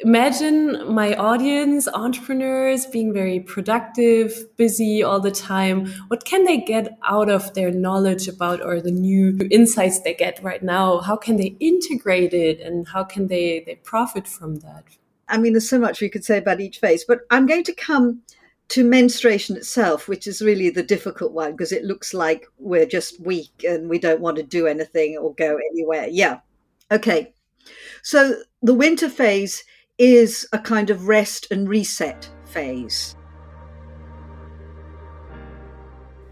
imagine my audience, entrepreneurs being very productive, busy all the time. What can they get out of their knowledge about or the new insights they get right now? How can they integrate it and how can they, they profit from that? I mean, there's so much we could say about each phase, but I'm going to come to menstruation itself, which is really the difficult one because it looks like we're just weak and we don't want to do anything or go anywhere. Yeah. Okay. So the winter phase is a kind of rest and reset phase.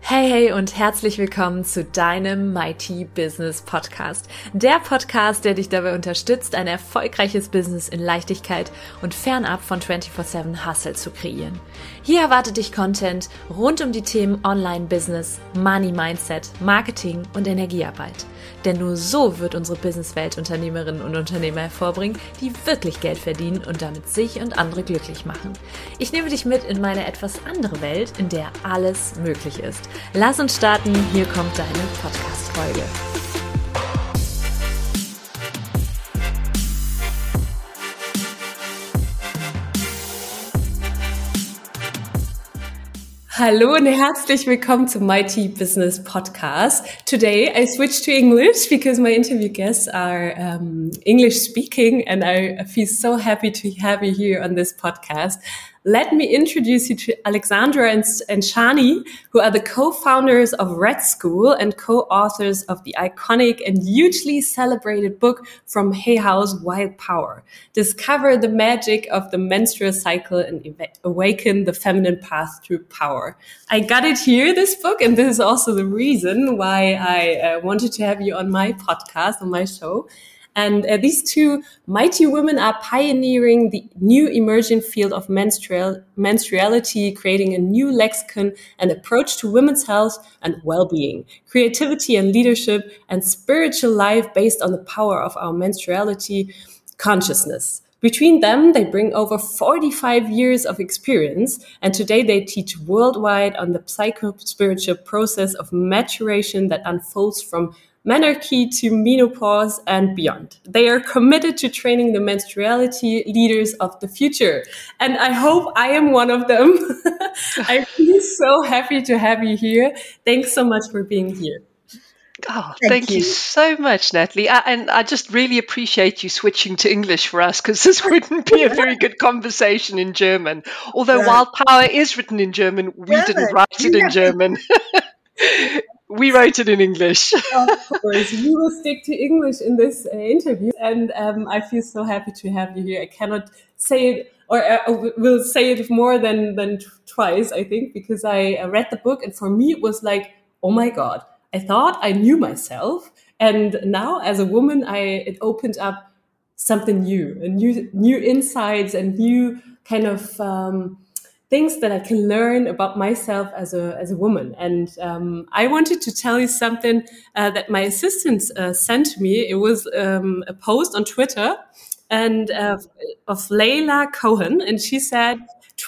Hey, hey und herzlich willkommen zu deinem Mighty Business Podcast. Der Podcast, der dich dabei unterstützt, ein erfolgreiches Business in Leichtigkeit und fernab von 24-7 Hustle zu kreieren. Hier erwartet dich Content rund um die Themen Online-Business, Money Mindset, Marketing und Energiearbeit. Denn nur so wird unsere Businesswelt Unternehmerinnen und Unternehmer hervorbringen, die wirklich Geld verdienen und damit sich und andere glücklich machen. Ich nehme dich mit in meine etwas andere Welt, in der alles möglich ist. Lass uns starten, hier kommt deine Podcast-Folge. Hallo und herzlich willkommen zum Mighty Business Podcast. Today I switched to English because my interview guests are um, English speaking and I feel so happy to have you here on this podcast. Let me introduce you to Alexandra and, and Sjanie, who are the co-founders of Red School and co-authors of the iconic and hugely celebrated book from Hay House, Wild Power. Discover the magic of the menstrual cycle and awaken the feminine path through power. I got it here, this book, and this is also the reason why I uh, wanted to have you on my podcast, on my show. And uh, these two mighty women are pioneering the new emerging field of menstrual, menstruality, creating a new lexicon and approach to women's health and well-being, creativity and leadership, and spiritual life based on the power of our menstruality consciousness. Between them, they bring over 45 years of experience, and today they teach worldwide on the psycho-spiritual process of maturation that unfolds from menarche to menopause and beyond. They are committed to training the menstruality leaders of the future. And I hope I am one of them. I'm really so happy to have you here. Thanks so much for being here. Oh, thank, thank you. you. so much, Natalie. I, and I just really appreciate you switching to English for us because this wouldn't be a very good conversation in German. Although right. Wild Power is written in German, we German. didn't write it yeah. in German. We write it in English. of course, we will stick to English in this uh, interview, and um, I feel so happy to have you here. I cannot say it, or uh, will say it more than than twice, I think, because I uh, read the book, and for me it was like, oh my god, I thought I knew myself, and now as a woman, I it opened up something new, and new new insights and new kind of. Um, things that I can learn about myself as a as a woman. And um, I wanted to tell you something uh, that my assistant uh, sent me. It was um, a post on Twitter and uh, of Layla Cohen, and she said.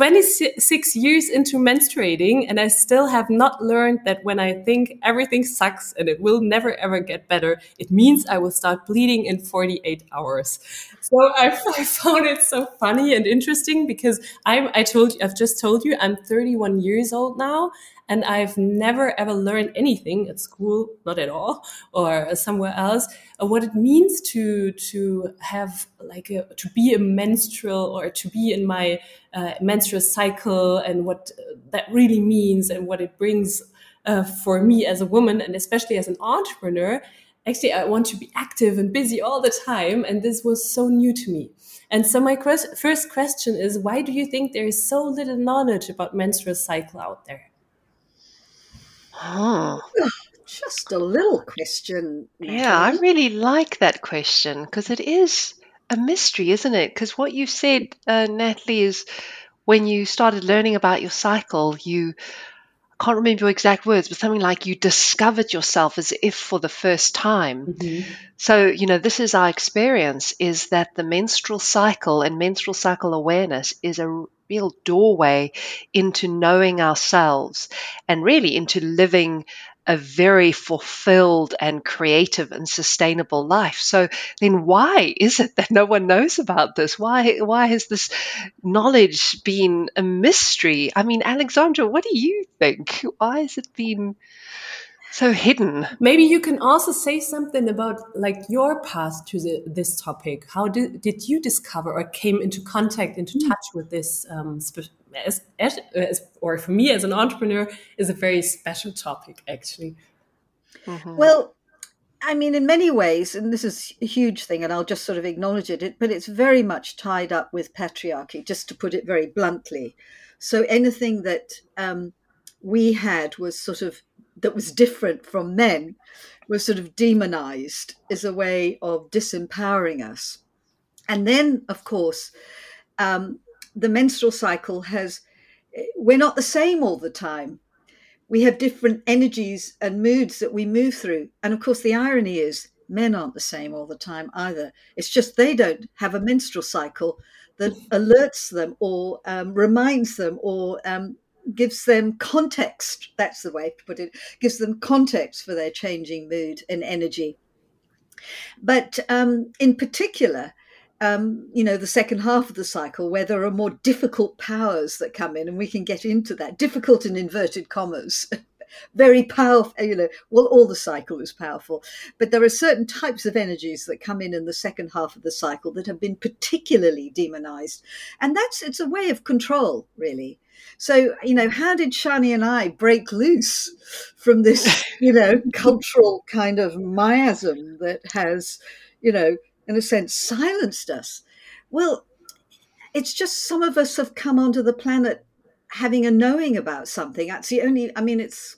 26 years into menstruating, and I still have not learned that when I think everything sucks and it will never ever get better, it means I will start bleeding in 48 hours. So I, I found it so funny and interesting because I'm, I told you, I've just told you, I'm 31 years old now, and I've never ever learned anything at school, not at all, or somewhere else, uh, what it means to to have like a, to be a menstrual or to be in my uh, menstrual cycle, and what that really means and what it brings uh, for me as a woman, and especially as an entrepreneur. Actually, I want to be active and busy all the time, and this was so new to me. And so my first question is, why do you think there is so little knowledge about menstrual cycle out there? Oh. Just a little question. Yeah, I really like that question because it is a mystery, isn't it? Because what you said, uh, Natalie, is when you started learning about your cycle, you I can't remember your exact words, but something like you discovered yourself as if for the first time. Mm-hmm. So, you know, this is our experience is that the menstrual cycle and menstrual cycle awareness is a real doorway into knowing ourselves and really into living a very fulfilled and creative and sustainable life. So then why is it that no one knows about this? Why why has this knowledge been a mystery? I mean, Alexandra, what do you think? Why has it been so hidden. Maybe you can also say something about like your path to the, this topic. How did, did you discover or came into contact, into hmm. touch with this? Um, as, as, as, or for me as an entrepreneur, is a very special topic actually. Mm -hmm. Well, I mean, in many ways, and this is a huge thing, and I'll just sort of acknowledge it, but it's very much tied up with patriarchy, just to put it very bluntly. So anything that um, we had was sort of that was different from men was sort of demonized as a way of disempowering us. And then, of course, um, the menstrual cycle has, we're not the same all the time. We have different energies and moods that we move through. And of course, the irony is men aren't the same all the time either. It's just they don't have a menstrual cycle that alerts them or um, reminds them or um, gives them context. That's the way to put it. Gives them context for their changing mood and energy. But um, in particular, um, you know, the second half of the cycle where there are more difficult powers that come in, and we can get into that. Difficult in inverted commas. Very powerful, you know, well, all the cycle is powerful, but there are certain types of energies that come in in the second half of the cycle that have been particularly demonized. And that's, it's a way of control, really. So, you know, how did Sjanie and I break loose from this, you know, cultural kind of miasm that has, you know, in a sense, silenced us? Well, it's just some of us have come onto the planet having a knowing about something. That's the only, I mean, it's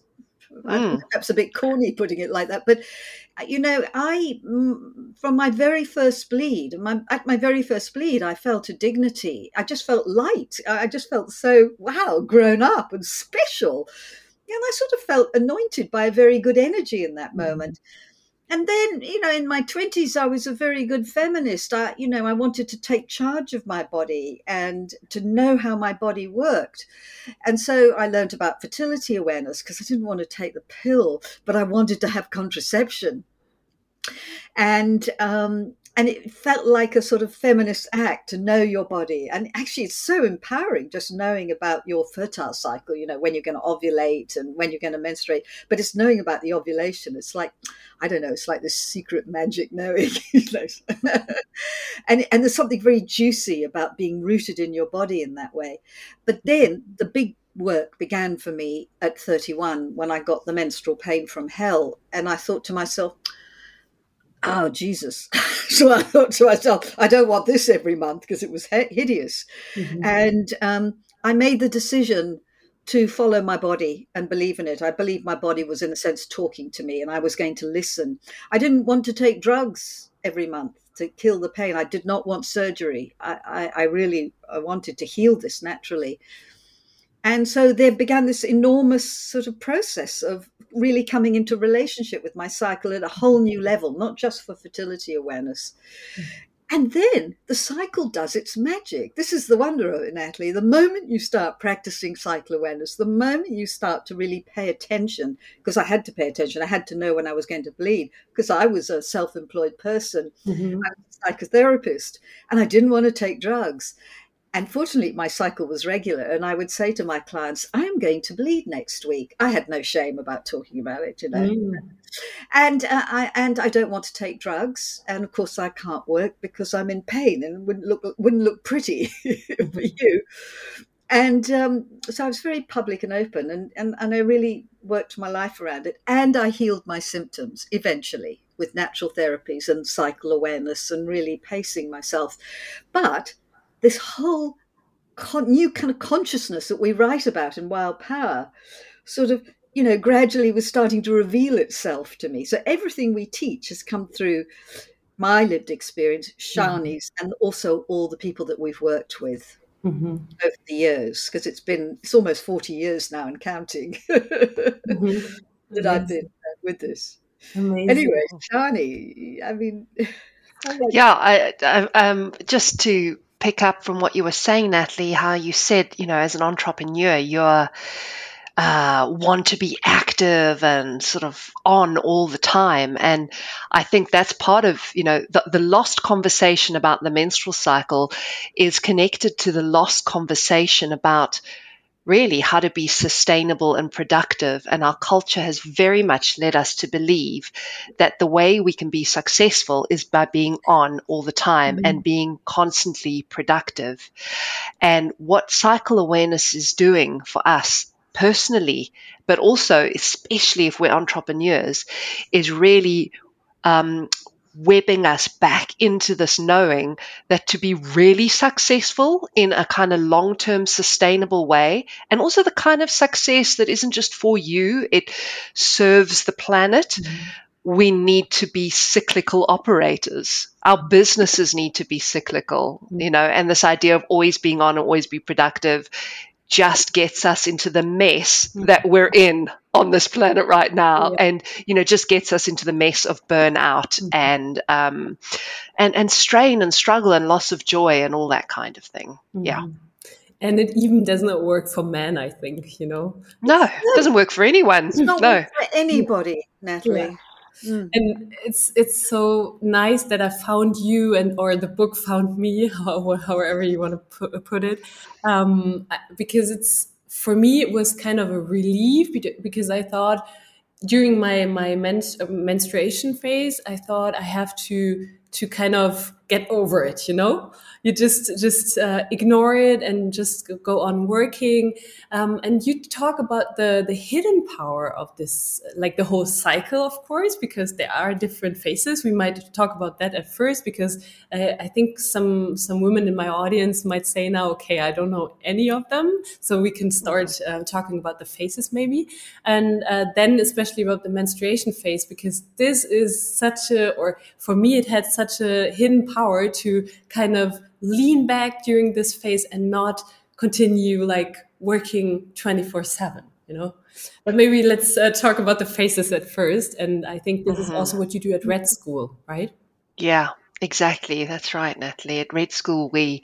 mm. perhaps a bit corny putting it like that, but uh, you know, I from my very first bleed, my, at my very first bleed, I felt a dignity. I just felt light. I just felt so wow, grown up and special, and I sort of felt anointed by a very good energy in that mm. moment. Mm and then you know in my 20s i was a very good feminist. I you know i wanted to take charge of my body and to know how my body worked. And so i learned about fertility awareness because i didn't want to take the pill but i wanted to have contraception. And um, and it felt like a sort of feminist act to know your body. And actually it's so empowering just knowing about your fertile cycle you know when you're going to ovulate and when you're going to menstruate. But it's knowing about the ovulation. It's like i don't know it's like this secret magic knowing and and there's something very juicy about being rooted in your body in that way. But then the big work began for me at 31 when i got the menstrual pain from hell. And i thought to myself oh jesus. So i thought to myself i don't want this every month because it was hideous. Mm-hmm. and um, i made the decision to follow my body and believe in it. I believe my body was in a sense talking to me and i was going to listen. I didn't want to take drugs every month to kill the pain. I did not want surgery. I, I, I really I wanted to heal this naturally. And so there began this enormous sort of process of really coming into relationship with my cycle at a whole new level, not just for fertility awareness. Mm-hmm. And then the cycle does its magic. This is the wonder of it, Natalie. The moment you start practicing cycle awareness, the moment you start to really pay attention, because I had to pay attention, I had to know when I was going to bleed, because I was a self employed person, mm-hmm. I was a psychotherapist, and I didn't want to take drugs. And fortunately, my cycle was regular. And I would say to my clients, I am going to bleed next week. I had no shame about talking about it, you know. Mm. And uh, I and I don't want to take drugs, and of course I can't work because I'm in pain and wouldn't look wouldn't look pretty for you. And um, so I was very public and open, and, and and I really worked my life around it. And I healed my symptoms eventually with natural therapies and cycle awareness and really pacing myself. But this whole con- new kind of consciousness that we write about in Wild Power sort of, you know, gradually was starting to reveal itself to me. So everything we teach has come through my lived experience, mm-hmm. Sjanie's, mm-hmm. and also all the people that we've worked with. Mm-hmm. over the years because it's been it's almost 40 years now and counting mm-hmm. that I've been with this. Amazing. Anyway, Sjanie, I mean, yeah, I, I, um, just to pick up from what you were saying, Natalie, how you said, you know, as an entrepreneur, you're uh, want to be active and sort of on all the time. And I think that's part of, you know, the, the lost conversation about the menstrual cycle is connected to the lost conversation about really how to be sustainable and productive. And our culture has very much led us to believe that the way we can be successful is by being on all the time mm-hmm. and being constantly productive. And what cycle awareness is doing for us personally, but also especially if we're entrepreneurs, is really um, webbing us back into this knowing that to be really successful in a kind of long term sustainable way, and also the kind of success that isn't just for you, it serves the planet. Mm-hmm. We need to be cyclical operators. Our businesses need to be cyclical, mm-hmm. you know, and this idea of always being on and always be productive just gets us into the mess mm. that we're in on this planet right now yeah. and you know just gets us into the mess of burnout mm-hmm. and um and and strain and struggle and loss of joy and all that kind of thing mm-hmm. yeah and it even does not work for men i think you know no it doesn't work for anyone no for anybody natalie yeah. Mm. And it's it's so nice that I found you and or the book found me, however you want to put, it, um, because it's for me it was kind of a relief because I thought during my my menstruation phase I thought I have to to kind of get over it, you know you just just uh, ignore it and just go on working. Um, and you talk about the the hidden power of this, like the whole cycle, of course, because there are different phases. We might talk about that at first because uh, I think some some women in my audience might say now, okay, I don't know any of them, so we can start uh, talking about the phases maybe, and uh, then especially about the menstruation phase because this is such a, or for me, it had such a hidden power to kind of lean back during this phase and not continue like working 24 7 you know? But maybe let's uh, talk about the phases at first and i think this mm-hmm. is also what you do at red school right? Yeah exactly. That's right natalie. At red school we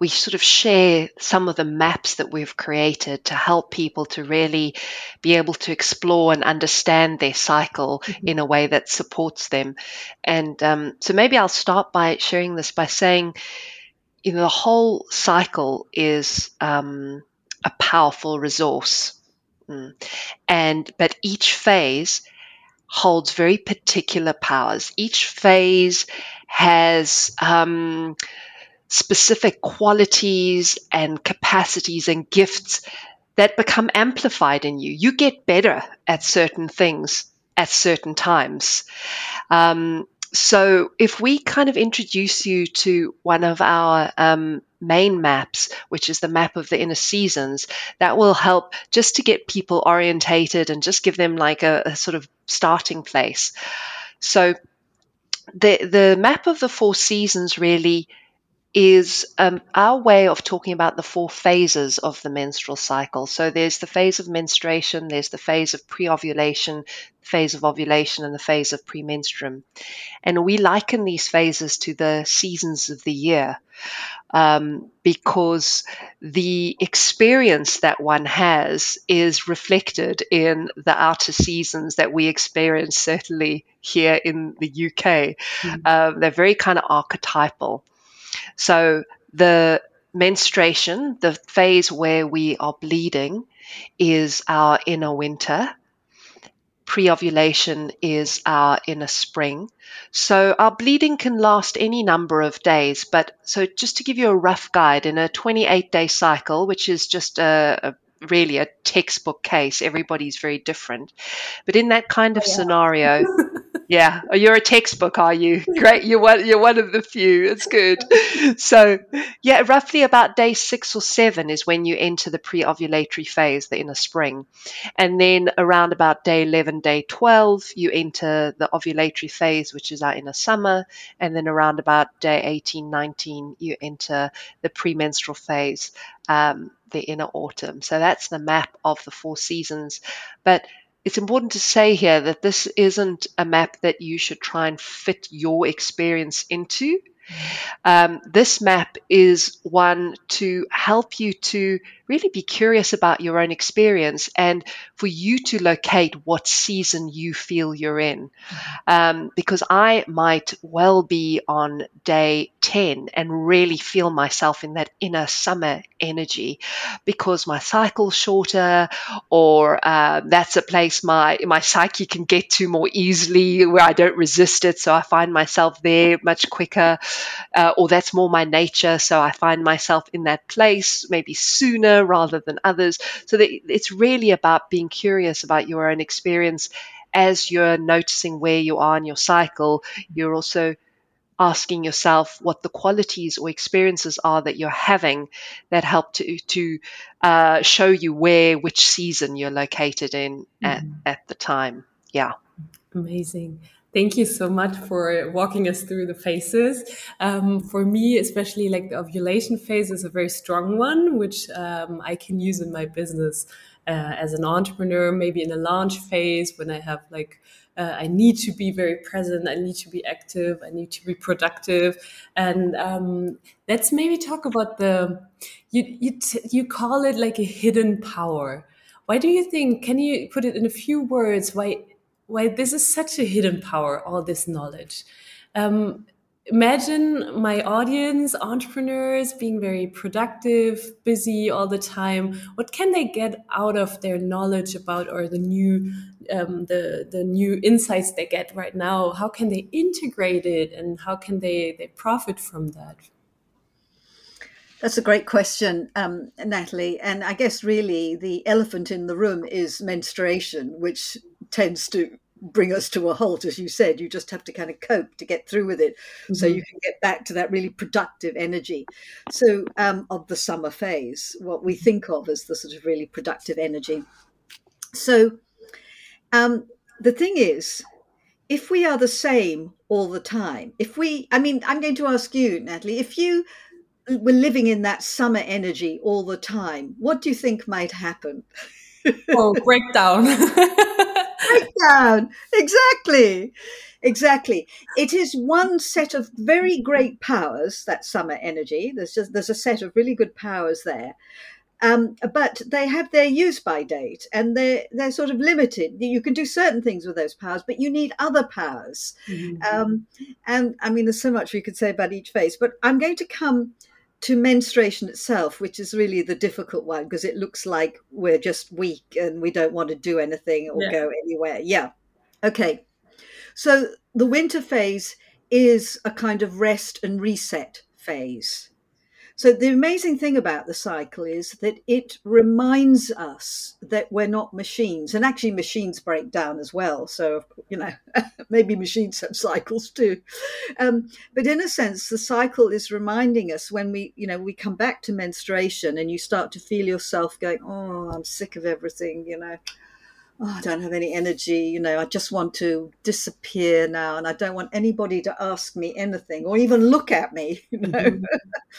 we sort of share some of the maps that we've created to help people to really be able to explore and understand their cycle mm-hmm. in a way that supports them. And um, so maybe I'll start by sharing this by saying, you know, the whole cycle is um, a powerful resource. Mm. And but each phase holds very particular powers. Each phase has um, specific qualities and capacities and gifts that become amplified in you. You get better at certain things at certain times. Um, so if we kind of introduce you to one of our um, main maps, which is the map of the inner seasons, that will help just to get people orientated and just give them like a, a sort of starting place. So the the map of the four seasons really is um, our way of talking about the four phases of the menstrual cycle. So there's the phase of menstruation, there's the phase of pre-ovulation, phase of ovulation, and the phase of premenstruum. And we liken these phases to the seasons of the year um, because the experience that one has is reflected in the outer seasons that we experience, certainly here in the UK. Mm-hmm. Um, they're very kind of archetypal. So the menstruation, the phase where we are bleeding, is our inner winter. Pre ovulation is our inner spring. So our bleeding can last any number of days. But so just to give you a rough guide, in a 28 day cycle, which is just a, a really a textbook case. Everybody's very different. But in that kind of oh, yeah. scenario, yeah, oh, you're a textbook, are you? Great, you're one. You're one of the few. It's good. So, yeah, roughly about day six or seven is when you enter the pre-ovulatory phase, the inner spring, and then around about day eleven, day twelve, you enter the ovulatory phase, which is our inner summer, and then around about day 18, 19, you enter the premenstrual phase. Um, the inner autumn. So that's the map of the four seasons. But it's important to say here that this isn't a map that you should try and fit your experience into. Um, this map is one to help you to really be curious about your own experience and for you to locate what season you feel you're in. Um, because I might well be on day 10 and really feel myself in that inner summer energy because my cycle's shorter or uh, that's a place my, my psyche can get to more easily where I don't resist it. So I find myself there much quicker uh, or that's more my nature. So I find myself in that place maybe sooner rather than others. So that it's really about being curious about your own experience as you're noticing where you are in your cycle. You're also asking yourself what the qualities or experiences are that you're having that help to to uh, show you where which season you're located in mm-hmm. at, at the time. Yeah. Amazing. Thank you so much for walking us through the phases. Um, for me, especially like the ovulation phase is a very strong one, which um, I can use in my business uh, as an entrepreneur, maybe in a launch phase when I have like, uh, I need to be very present, I need to be active, I need to be productive. And um, let's maybe talk about the, you, you, you call it like a hidden power. Why do you think, can you put it in a few words, why why this is such a hidden power, all this knowledge. Um, imagine my audience, entrepreneurs being very productive, busy all the time. What can they get out of their knowledge about or the new um, the the new insights they get right now? How can they integrate it and how can they they profit from that? That's a great question, um, Natalie. And I guess really the elephant in the room is menstruation, which tends to bring us to a halt as you said. You just have to kind of cope to get through with it mm-hmm. so you can get back to that really productive energy. So um, of the summer phase what we think of as the sort of really productive energy. So um, the thing is if we are the same all the time if we i mean i'm going to ask you natalie if you were living in that summer energy all the time what do you think might happen? Oh breakdown breakdown. Exactly. Exactly. It is one set of very great powers, that summer energy. There's just there's a set of really good powers there. Um, but they have their use by date and they're they're sort of limited. You can do certain things with those powers, but you need other powers. Mm-hmm. Um, and I mean, there's so much we could say about each phase, but I'm going to come to menstruation itself, which is really the difficult one because it looks like we're just weak and we don't want to do anything or yeah. go anywhere. Yeah. Okay. So the winter phase is a kind of rest and reset phase. So the amazing thing about the cycle is that it reminds us that we're not machines, and actually machines break down as well. So you know, maybe machines have cycles too. Um, but in a sense, the cycle is reminding us when we, you know, we come back to menstruation, and you start to feel yourself going, "Oh, I'm sick of everything," you know oh, I don't have any energy, you know, I just want to disappear now and I don't want anybody to ask me anything or even look at me, you know. Mm-hmm.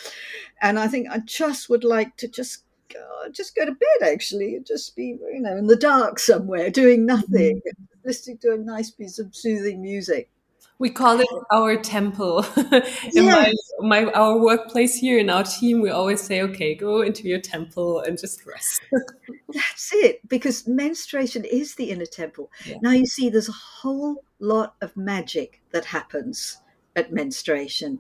and I think I just would like to just go, just go to bed actually, just be, you know, in the dark somewhere doing nothing, mm-hmm. listening to a nice piece of soothing music we call it our temple. In my, my our workplace here in our team we always say okay go into your temple and just rest. That's it because menstruation is the inner temple. Yeah. now you see there's a whole lot of magic that happens at menstruation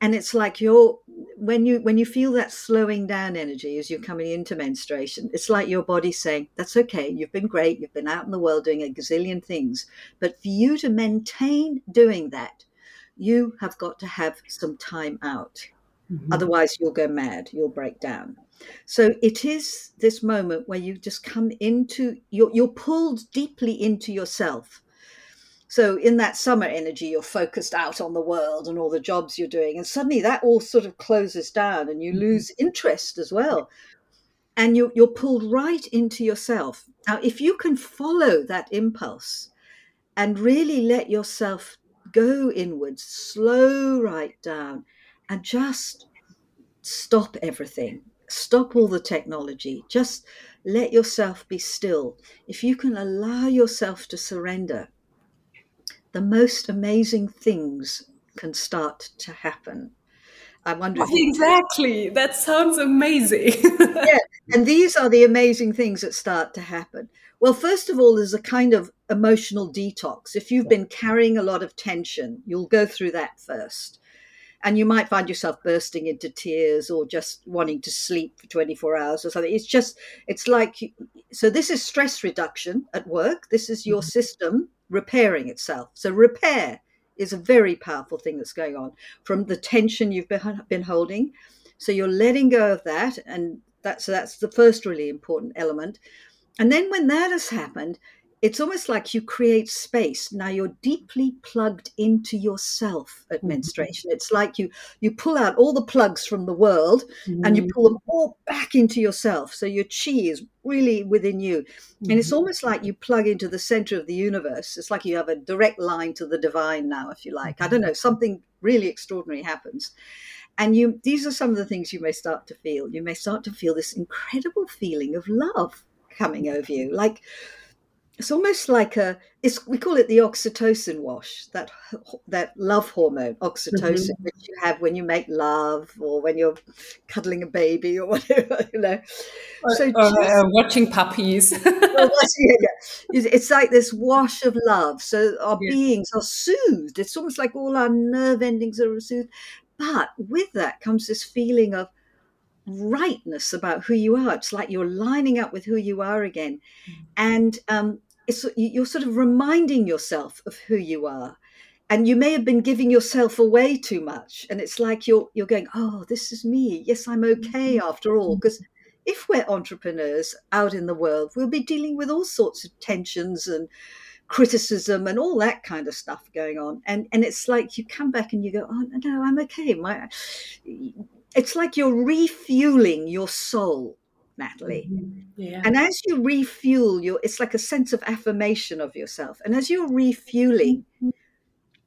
and it's like you're when you when you feel that slowing down energy as you're coming into menstruation it's like your body saying that's okay you've been great you've been out in the world doing a gazillion things. But for you to maintain doing that you have got to have some time out. Mm-hmm. otherwise you'll go mad you'll break down. So it is this moment where you just come into you're, you're pulled deeply into yourself so in that summer energy, you're focused out on the world and all the jobs you're doing. And suddenly that all sort of closes down and you mm-hmm. lose interest as well. And you're, you're pulled right into yourself. Now, if you can follow that impulse and really let yourself go inwards, slow right down, and just stop everything, stop all the technology, just let yourself be still. If you can allow yourself to surrender, the most amazing things can start to happen. I wonder if exactly. That sounds amazing. yeah, and these are the amazing things that start to happen. Well, first of all, there's a kind of emotional detox. If you've been carrying a lot of tension, you'll go through that first. And you might find yourself bursting into tears or just wanting to sleep for 24 hours or something. It's just, it's like, so this is stress reduction at work. This is your mm-hmm. system repairing itself. So, repair is a very powerful thing that's going on from the tension you've been holding. So you're letting go of that, and that's that's the first really important element. And then when that has happened, it's almost like you create space now you're deeply plugged into yourself at mm-hmm. menstruation it's like you you pull out all the plugs from the world mm-hmm. and you mm-hmm. pull them all back into yourself so your chi is really within you mm-hmm. and it's mm-hmm. almost like you plug into the center of the universe it's like you have a direct line to the divine now if you like i don't know something really extraordinary happens and you these are some of the things you may start to feel you may start to feel this incredible feeling of love coming over you like it's almost like a it's we call it the oxytocin wash that that love hormone oxytocin mm-hmm. which you have when you make love or when you're cuddling a baby or whatever you know so or, just, uh, watching puppies it's like this wash of love so our yeah. beings are soothed it's almost like all our nerve endings are soothed but with that comes this feeling of rightness about who you are. It's like you're lining up with who you are again. Mm. And um, it's you're sort of reminding yourself of who you are. And you may have been giving yourself away too much. And it's like you're you're going oh this is me. Yes i'm okay mm-hmm. after all. Because if we're entrepreneurs out in the world we'll be dealing with all sorts of tensions and criticism and all that kind of stuff going on. And and it's like you come back and you go oh no i'm okay. My it's like you're refueling your soul Natalie. Mm-hmm. Yeah. And as you refuel your, it's like a sense of affirmation of yourself. And as you're refueling, mm-hmm.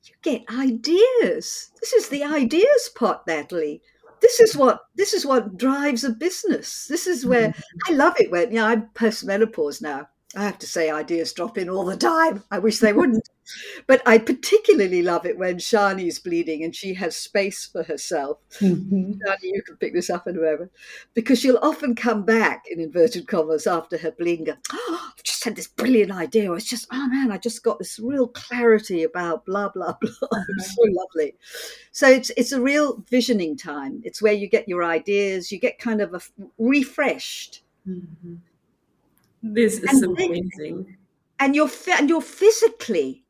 you get ideas. This is the ideas pot, Natalie. This is what this is what drives a business. This is where mm-hmm. I love it when yeah, I'm post menopause now. I have to say ideas drop in all the time. I wish they wouldn't. But I particularly love it when Sjanie's bleeding and she has space for herself. Mm-hmm. Sjanie, you can pick this up in a moment. Because she'll often come back, in inverted commas, after her bleeding, go, oh, I've just had this brilliant idea. Or it's just, oh man, I just got this real clarity about blah, blah, blah. Mm-hmm. it's so lovely. So it's, it's a real visioning time. It's where you get your ideas, you get kind of a refreshed. Mm-hmm. This is and amazing. and you're and you're physically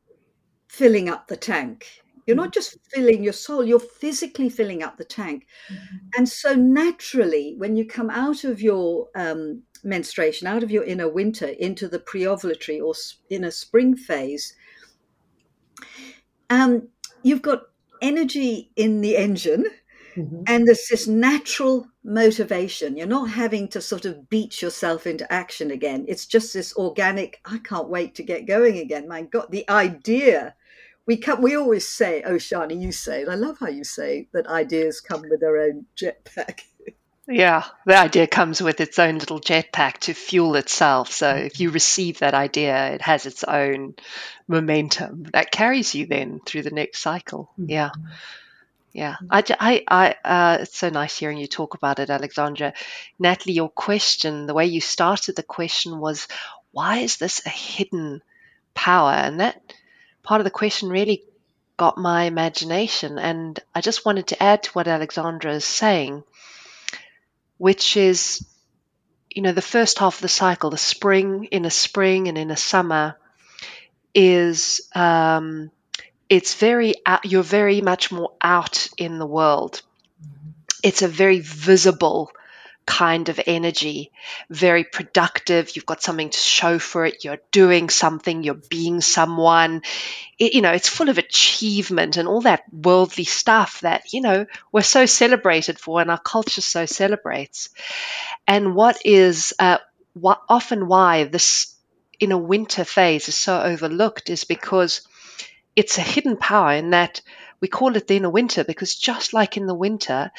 filling up the tank. You're not just filling your soul, you're physically filling up the tank. Mm-hmm. And so, naturally, when you come out of your um, menstruation, out of your inner winter into the pre ovulatory or inner spring phase, um, you've got energy in the engine Mm-hmm. And there's this natural motivation. You're not having to sort of beat yourself into action again. It's just this organic, I can't wait to get going again. My God, the idea. We come, we always say, oh, Sjanie, you say, and I love how you say that ideas come with their own jetpack. Yeah, the idea comes with its own little jetpack to fuel itself. So if you receive that idea, it has its own momentum that carries you then through the next cycle. Mm-hmm. Yeah. Yeah, I, I, I uh, it's so nice hearing you talk about it, Alexandra. Natalie, your question, the way you started the question was, why is this a hidden power? And that part of the question really got my imagination. And I just wanted to add to what Alexandra is saying, which is, you know, the first half of the cycle, the spring, in a spring and in a summer, is. Um, it's very you're very much more out in the world. It's a very visible kind of energy, very productive. You've got something to show for it. You're doing something. You're being someone. It, you know, it's full of achievement and all that worldly stuff that you know we're so celebrated for, and our culture so celebrates. And what is uh, what, often why this in a winter phase is so overlooked is because it's a hidden power in that we call it the inner winter because just like in the winter,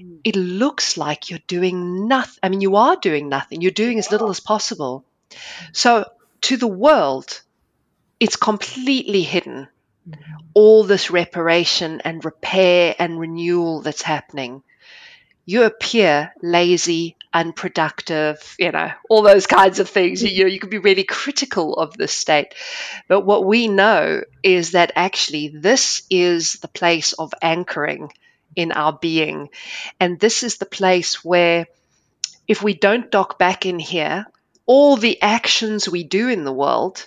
mm. it looks like you're doing nothing. I mean, you are doing nothing. You're doing as little as possible. So to the world, it's completely hidden. all this reparation and repair and renewal that's happening, you appear lazy, unproductive, you know, all those kinds of things. You, know, you can be really critical of the state. But what we know is that actually this is the place of anchoring in our being. And this is the place where if we don't dock back in here, all the actions we do in the world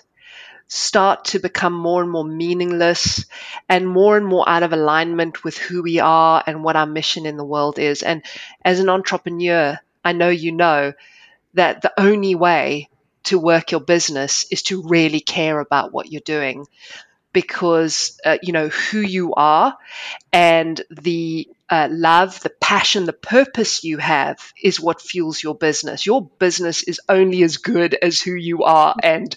start to become more and more meaningless and more and more out of alignment with who we are and what our mission in the world is. And as an entrepreneur, I know you know that the only way to work your business is to really care about what you're doing because uh, you know who you are and the uh, love, the passion, the purpose you have is what fuels your business. Your business is only as good as who you are and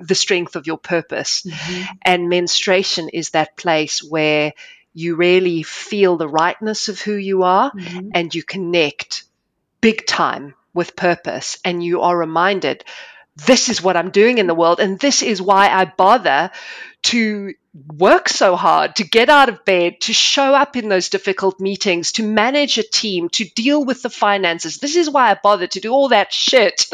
the strength of your purpose. Mm-hmm. And menstruation is that place where you really feel the rightness of who you are mm-hmm. and you connect big time with purpose and you are reminded this is what I'm doing in the world and this is why I bother to work so hard, to get out of bed, to show up in those difficult meetings, to manage a team, to deal with the finances. This is why I bother to do all that shit.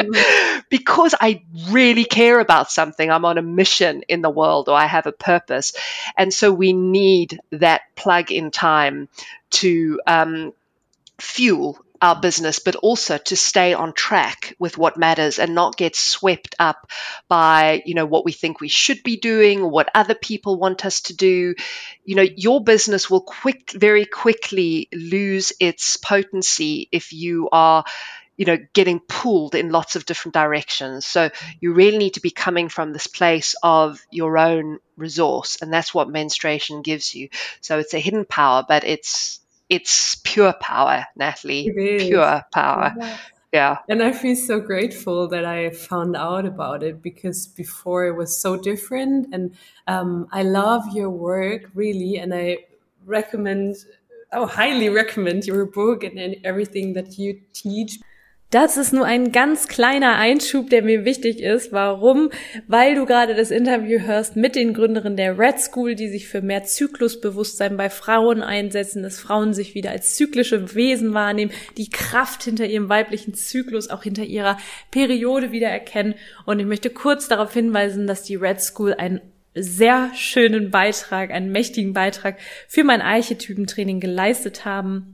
because I really care about something. I'm on a mission in the world or I have a purpose. And so we need that plug in time to um, fuel our business, but also to stay on track with what matters and not get swept up by, you know, what we think we should be doing or what other people want us to do. You know, your business will quick, very quickly lose its potency if you are you know getting pulled in lots of different directions so you really need to be coming from this place of your own resource and that's what menstruation gives you so it's a hidden power but it's it's pure power, Natalie. Pure power. Yeah. yeah. And I feel so grateful that I found out about it because before it was so different. And um, I love your work really. And I recommend, oh, highly recommend your book and everything that you teach. Das ist nur ein ganz kleiner Einschub, der mir wichtig ist. Warum? Weil du gerade das Interview hörst mit den Gründerinnen der Red School, die sich für mehr Zyklusbewusstsein bei Frauen einsetzen, dass Frauen sich wieder als zyklische Wesen wahrnehmen, die Kraft hinter ihrem weiblichen Zyklus, auch hinter ihrer Periode wieder erkennen. Und ich möchte kurz darauf hinweisen, dass die Red School einen sehr schönen Beitrag, einen mächtigen Beitrag für mein Archetypentraining geleistet haben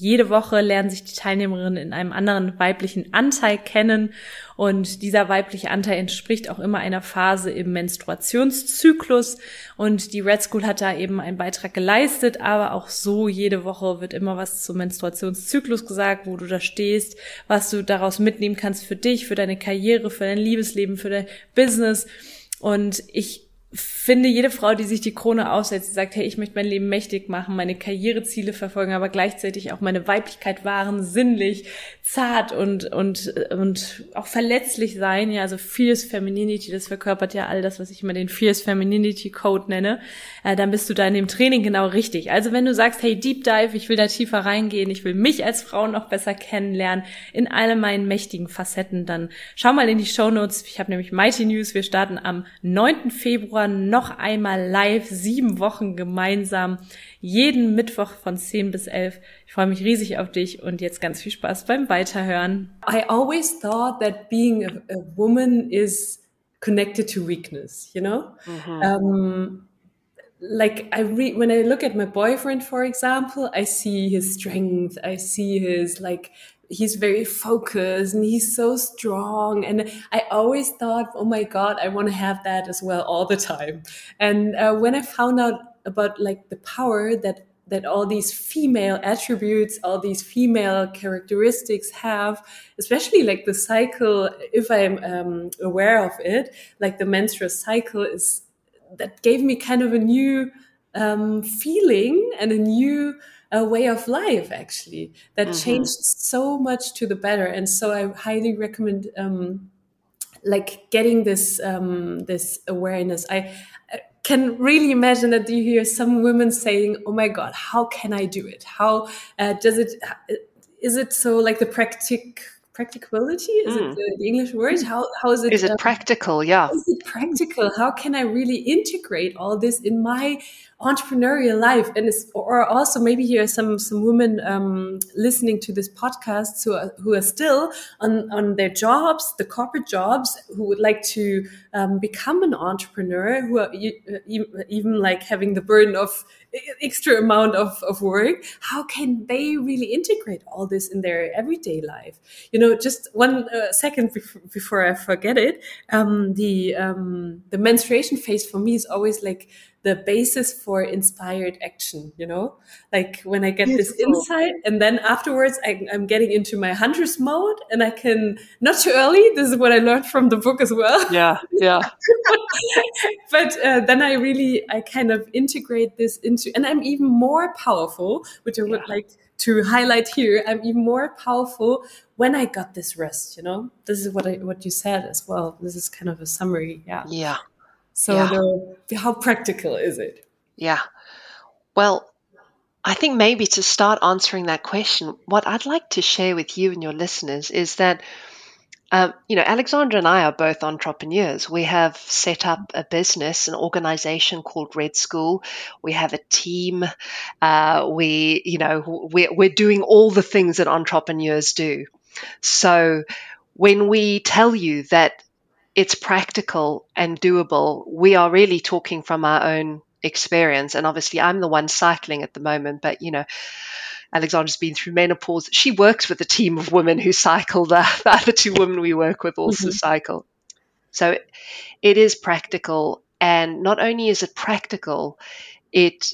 jede Woche lernen sich die Teilnehmerinnen in einem anderen weiblichen Anteil kennen. Und dieser weibliche Anteil entspricht auch immer einer Phase im Menstruationszyklus. Und die Red School hat da eben einen Beitrag geleistet, aber auch so jede Woche wird immer was zum Menstruationszyklus gesagt, wo du da stehst, was du daraus mitnehmen kannst für dich, für deine Karriere, für dein Liebesleben, für dein Business. Und ich finde, jede Frau, die sich die Krone aufsetzt, sagt, hey, ich möchte mein Leben mächtig machen, meine Karriereziele verfolgen, aber gleichzeitig auch meine Weiblichkeit wahren, sinnlich, zart und, und, und auch verletzlich sein. Ja, also Fierce Femininity, das verkörpert ja all das, was ich immer den Fierce Femininity Code nenne. Äh, dann bist du da in dem Training genau richtig. Also wenn du sagst, hey, Deep Dive, ich will da tiefer reingehen, ich will mich als Frau noch besser kennenlernen, in all meinen mächtigen Facetten, dann schau mal in die Show Notes. Ich habe nämlich Mighty News. Wir starten am 9. Februar noch einmal live, sieben Wochen gemeinsam, jeden Mittwoch von 10 bis 11. Ich freue mich riesig auf dich und jetzt ganz viel Spaß beim Weiterhören. I always thought that being a, a woman is connected to weakness, you know? Mm -hmm. um, like I read when I look at my boyfriend, for example, I see his strength. I see his like he's very focused and he's so strong. And I always thought, oh my God, I want to have that as well all the time. And uh, when I found out about like the power that that all these female attributes, all these female characteristics have, especially like the cycle, if I'm um, aware of it, like the menstrual cycle is that gave me kind of a new um, feeling and a new a way of life actually that mm-hmm. changed so much to the better. And so i highly recommend um, like getting this um, this awareness. I can really imagine that you hear some women saying oh my god how can i do it? How uh, does it is it so like the practic practicability? Is mm. it the, the, english word? How, how is it is it um, practical? Yeah. is it practical? How can i really integrate all this in my entrepreneurial life? And it's, or also maybe here are some some women um, listening to this podcast who are, who are still on on their jobs the corporate jobs who would like to um, become an entrepreneur who are even like having the burden of extra amount of, of work how can they really integrate all this in their everyday life? You know just one uh, second before, before i forget it um, the um, the menstruation phase for me is always like the basis for inspired action you know? Like when i get Beautiful. this insight and then afterwards I, am getting into my hunter's mode and i can not too early this is what i learned from the book as well. Yeah yeah. But uh, then i really i kind of integrate this into and i'm even more powerful which i would yeah. like to highlight here i'm even more powerful when i got this rest you know? This is what i what you said as well. This is kind of a summary yeah. Yeah so yeah. how practical is it? Yeah. Well, I think maybe to start answering that question, what I'd like to share with you and your listeners is that, um, you know, Alexandra and I are both entrepreneurs. We have set up a business, an organization called Red School. We have a team. Uh, we, you know, we're, we're doing all the things that entrepreneurs do. So when we tell you that it's practical and doable, we are really talking from our own experience. And obviously, I'm the one cycling at the moment, but you know, Alexandra's been through menopause. She works with a team of women who cycle. The, the other two women we work with also mm-hmm. cycle. So it, it is practical. And not only is it practical, it,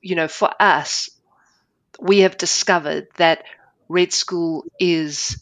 you know, for us, we have discovered that Red School is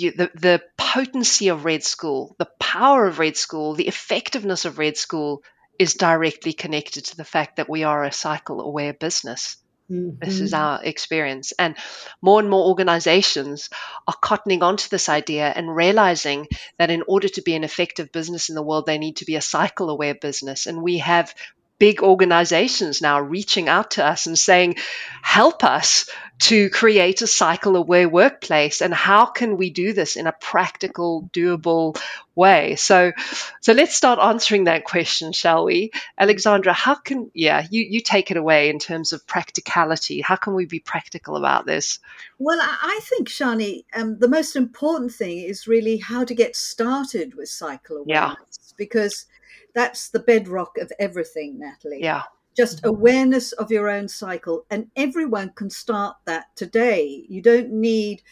you, the, the potency of Red School, the power of Red School, the effectiveness of Red School is directly connected to the fact that we are a cycle aware business. Mm-hmm. This is mm-hmm. our experience. And more and more organizations are cottoning onto this idea and realizing that in order to be an effective business in the world, they need to be a cycle aware business. And we have big organizations now reaching out to us and saying, help us to create a cycle aware workplace. And how can we do this in a practical, doable way? So, so let's start answering that question, shall we? Alexandra, how can, yeah, you, you take it away in terms of practicality. How can we be practical about this? Well, I think, Sjanie, um, the most important thing is really how to get started with cycle awareness. Yeah. Because that's the bedrock of everything, Natalie. Yeah. Just awareness of your own cycle. And everyone can start that today. You don't need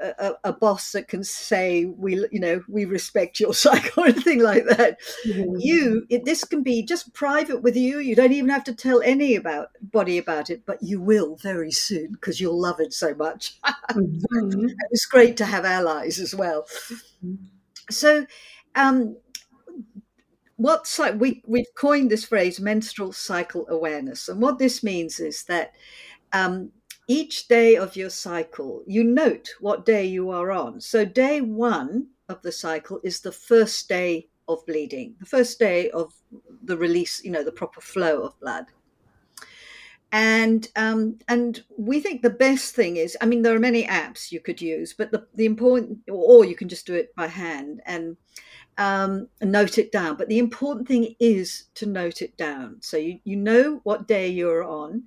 a, a, boss that can say we you know we respect your cycle or anything like that mm-hmm. you it, this can be just private with you you don't even have to tell any about body about it but you will very soon because you'll love it so much mm-hmm. it's great to have allies as well mm-hmm. so um, what's like we we've coined this phrase menstrual cycle awareness. And what this means is that um, each day of your cycle you note what day you are on. So day one of the cycle is the first day of bleeding the first day of the release you know the proper flow of blood. And um, and we think the best thing is i mean there are many apps you could use but the, the important or you can just do it by hand. And um, note it down. But the important thing is to note it down. So you, you know what day you're on,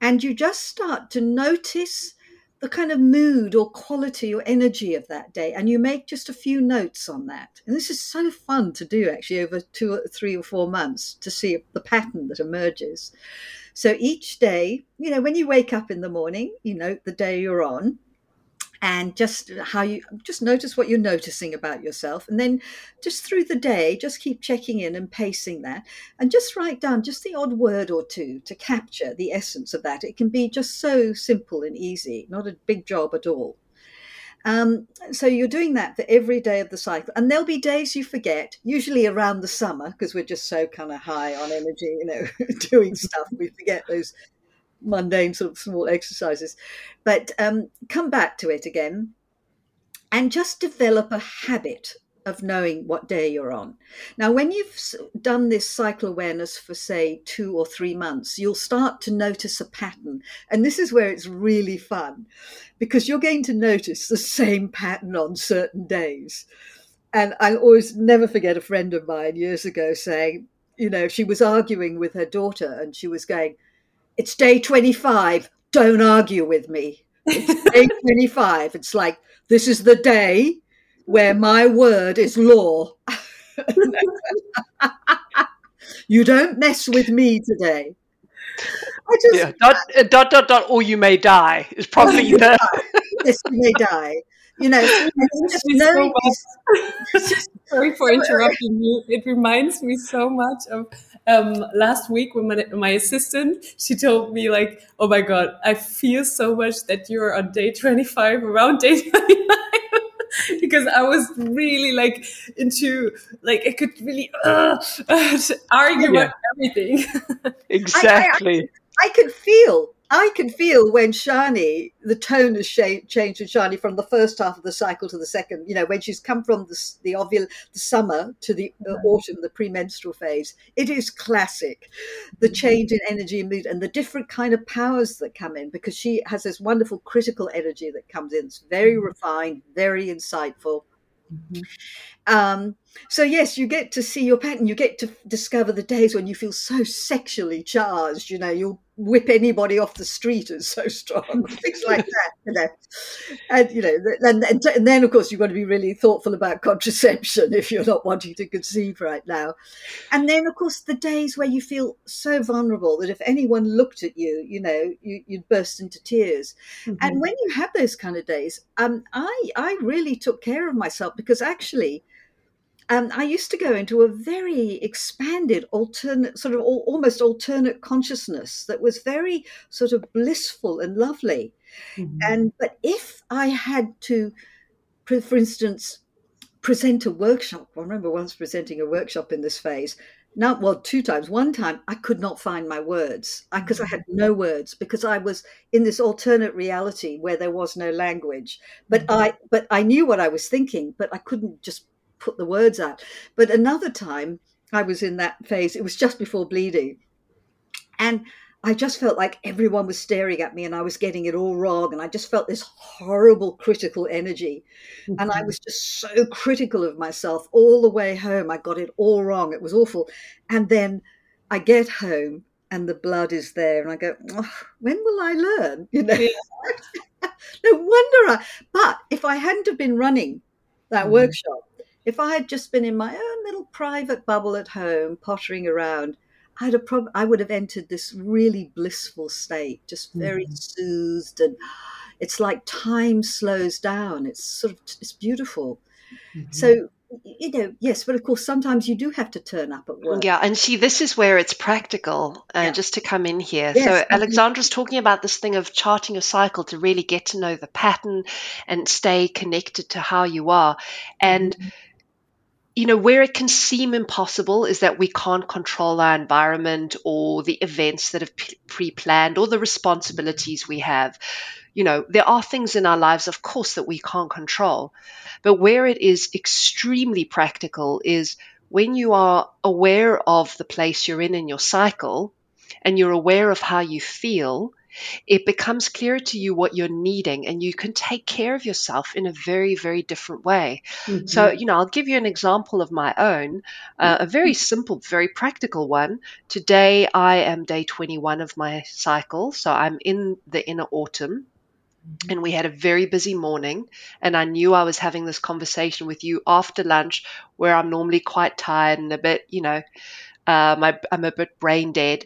and you just start to notice the kind of mood or quality or energy of that day. And you make just a few notes on that. And this is so fun to do actually over two or three or four months to see the pattern that emerges. So each day, you know, when you wake up in the morning, you note the day you're on and just how you just notice what you're noticing about yourself. And then just through the day just keep checking in and pacing that. And just write down just the odd word or two to capture the essence of that. It can be just so simple and easy not a big job at all. Um, so you're doing that for every day of the cycle. And there'll be days you forget usually around the summer because we're just so kind of high on energy you know doing stuff. We forget those mundane sort of small exercises. But um, come back to it again and just develop a habit of knowing what day you're on. Now, when you've done this cycle awareness for, say, two or three months, you'll start to notice a pattern. And this is where it's really fun because you're going to notice the same pattern on certain days. And I'll always never forget a friend of mine years ago saying, you know, she was arguing with her daughter and she was going, It's day 25, don't argue with me. It's day 25. It's like, this is the day where my word is law. you don't mess with me today. I just, yeah, dot, uh, dot, dot, dot, or you may die is probably the. yes, you may die. You know, just so Sorry for interrupting you. It reminds me so much of um, last week when my, my assistant she told me like, "Oh my god, I feel so much that you're on day 25, around day 25." because I was really like into like I could really uh, uh, argue yeah. about everything. exactly. I, I, I, could feel I can feel when Sjanie, the tone has changed with Sjanie from the first half of the cycle to the second. You know, when she's come from the the ovul, the summer to the uh, autumn, the premenstrual phase. It is classic, the mm-hmm. change in energy and mood, and the different kind of powers that come in because she has this wonderful critical energy that comes in. It's very mm-hmm. refined, very insightful. Mm-hmm. Um, so yes, you get to see your pattern. You get to discover the days when you feel so sexually charged. You know, you'll whip anybody off the street It's so strong, things like that. You know, and you know, and, and, and then of course you've got to be really thoughtful about contraception if you're not wanting to conceive right now. And then of course the days where you feel so vulnerable that if anyone looked at you, you know, you, would burst into tears. Mm-hmm. And when you have those kind of days, um, I I really took care of myself because actually um, I used to go into a very expanded, alternate, sort of almost alternate consciousness that was very sort of blissful and lovely. Mm-hmm. And but if I had to, for instance, present a workshop, I remember once presenting a workshop in this phase. Now, well, two times. One time, I could not find my words I because I, I, had mm-hmm. no words because I was in this alternate reality where there was no language. But mm-hmm. I, but I knew what I was thinking, but I couldn't just put the words out. But another time I was in that phase, it was just before bleeding. And I just felt like everyone was staring at me and I was getting it all wrong. And I just felt this horrible critical energy. Mm-hmm. And I mm-hmm. was just so critical of myself all the way home. I got it all wrong. It was awful. And then I get home and the blood is there. And I go, oh, when will I learn? You know, yeah. no wonder I, but if I hadn't have been running that mm-hmm. workshop, if I had just been in my own little private bubble at home, pottering around, I'd have prob- I would have entered this really blissful state, just very mm-hmm. soothed, and it's like time slows down. It's sort of it's beautiful. Mm-hmm. So you know, yes, but of course, sometimes you do have to turn up at work. Yeah, and see, this is where it's practical, uh, yeah. just to come in here. Yes. So, mm-hmm. Alexandra's talking about this thing of charting a cycle to really get to know the pattern and stay connected to how you are. And mm-hmm you know, where it can seem impossible is that we can't control our environment or the events that have pre planned or the responsibilities we have. You know, there are things in our lives, of course, that we can't control. But where it is extremely practical is when you are aware of the place you're in in your cycle and you're aware of how you feel it becomes clearer to you what you're needing and you can take care of yourself in a very, very different way. Mm-hmm. So, you know, I'll give you an example of my own, uh, a very simple, very practical one. Today, I am day 21 of my cycle. So I'm in the inner autumn mm-hmm. and we had a very busy morning and i knew i was having this conversation with you after lunch where i'm normally quite tired and a bit you know um, I, I'm a bit brain dead,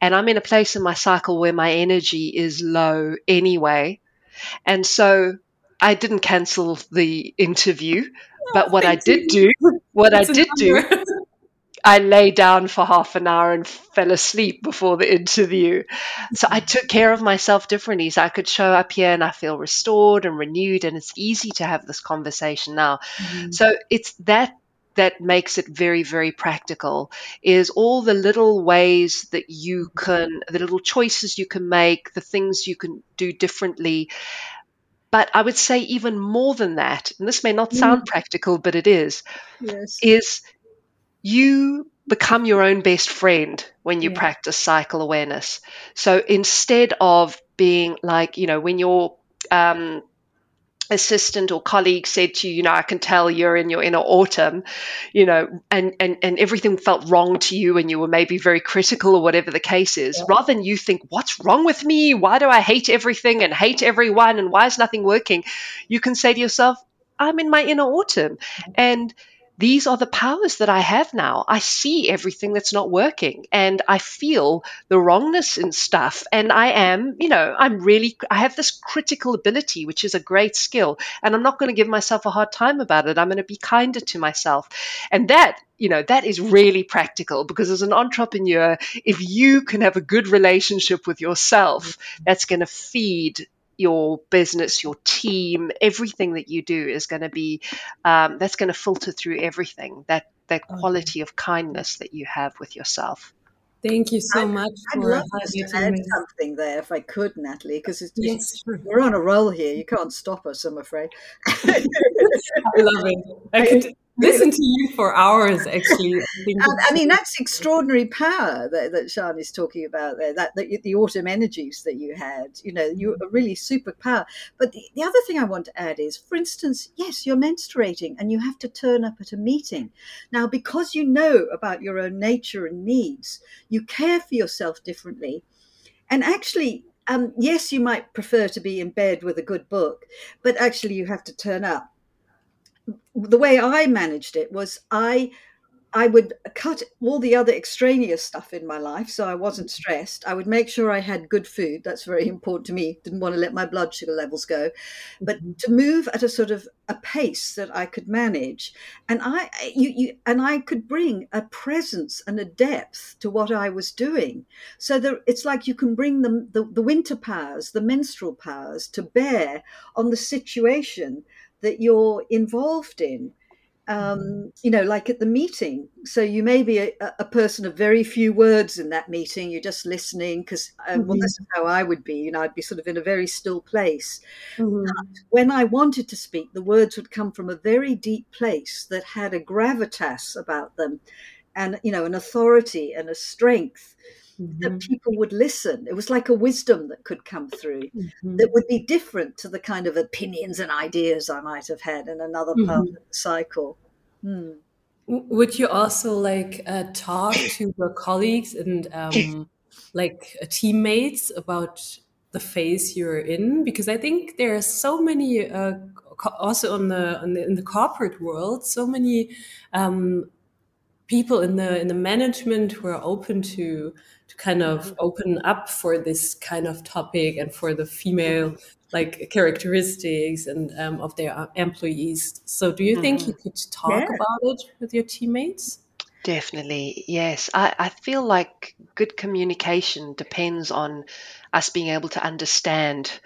and I'm in a place in my cycle where my energy is low anyway. And so I didn't cancel the interview, but what I did do, what I did do, I lay down for half an hour and fell asleep before the interview. So I took care of myself differently. So I could show up here and I feel restored and renewed, and it's easy to have this conversation now. Mm-hmm. So it's that that makes it very, very practical is all the little ways that you can, the little choices you can make, the things you can do differently. but I would say even more than that, and this may not sound mm. practical, but it is, yes. is you become your own best friend when you yeah. practice cycle awareness. So instead of being like, you know, when you're um, assistant or colleague said to you, you know, I can tell you're in your inner autumn, you know, and, and, and everything felt wrong to you and you were maybe very critical or whatever the case is, yeah. rather than you think, what's wrong with me? Why do I hate everything and hate everyone? And why is nothing working? You can say to yourself, I'm in my inner autumn. Mm-hmm. And these are the powers that I have now. I see everything that's not working and I feel the wrongness in stuff. And I am, you know, I'm really, I have this critical ability, which is a great skill. And I'm not going to give myself a hard time about it. I'm going to be kinder to myself. And that, you know, that is really practical because as an entrepreneur, if you can have a good relationship with yourself, mm-hmm. that's going to feed your business, your team, everything that you do is going to be um, that's going to filter through everything. That that quality of kindness that you have with yourself. Thank you so I'd, much I'd for love to add something there if I could, Natalie, because it's just, yes. we're on a roll here. You can't stop us, I'm afraid. I love it. I could listen to you for hours actually I mean that's extraordinary power that, that Sean is talking about there that, that the autumn energies that you had. You know you are really super power. But the, the other thing I want to add is for instance yes you're menstruating and you have to turn up at a meeting. Now because you know about your own nature and needs you care for yourself differently. And actually um, yes, you might prefer to be in bed with a good book, but actually you have to turn up the way I managed it was I I would cut all the other extraneous stuff in my life so I wasn't stressed. I would make sure I had good food. That's very important to me. Didn't want to let my blood sugar levels go. But mm-hmm. to move at a sort of a pace that I could manage. And I you, you and I could bring a presence and a depth to what I was doing. So there, it's like you can bring the, the, the winter powers, the menstrual powers to bear on the situation that you're involved in. Um, mm-hmm. you know, like at the meeting. So you may be a, a, person of very few words in that meeting. You're just listening because, uh, mm-hmm. well, this is how I would be. You know, I'd be sort of in a very still place. Mm-hmm. when I wanted to speak, the words would come from a very deep place that had a gravitas about them, and you know, an authority and a strength mm-hmm. that people would listen. It was like a wisdom that could come through mm-hmm. that would be different to the kind of opinions and ideas I might have had in another part mm-hmm. of the cycle. Hmm. Would you also like uh, talk to your colleagues and um, like uh, teammates about the phase you're in? Because I think there are so many, uh, also on the, on the, in the corporate world, so many um, people in the in the management who are open to to kind of open up for this kind of topic and for the female like characteristics and um, of their employees. So, do you mm-hmm. think you could talk yeah. about it with your teammates? Definitely, yes. I, I feel like good communication depends on us being able to understand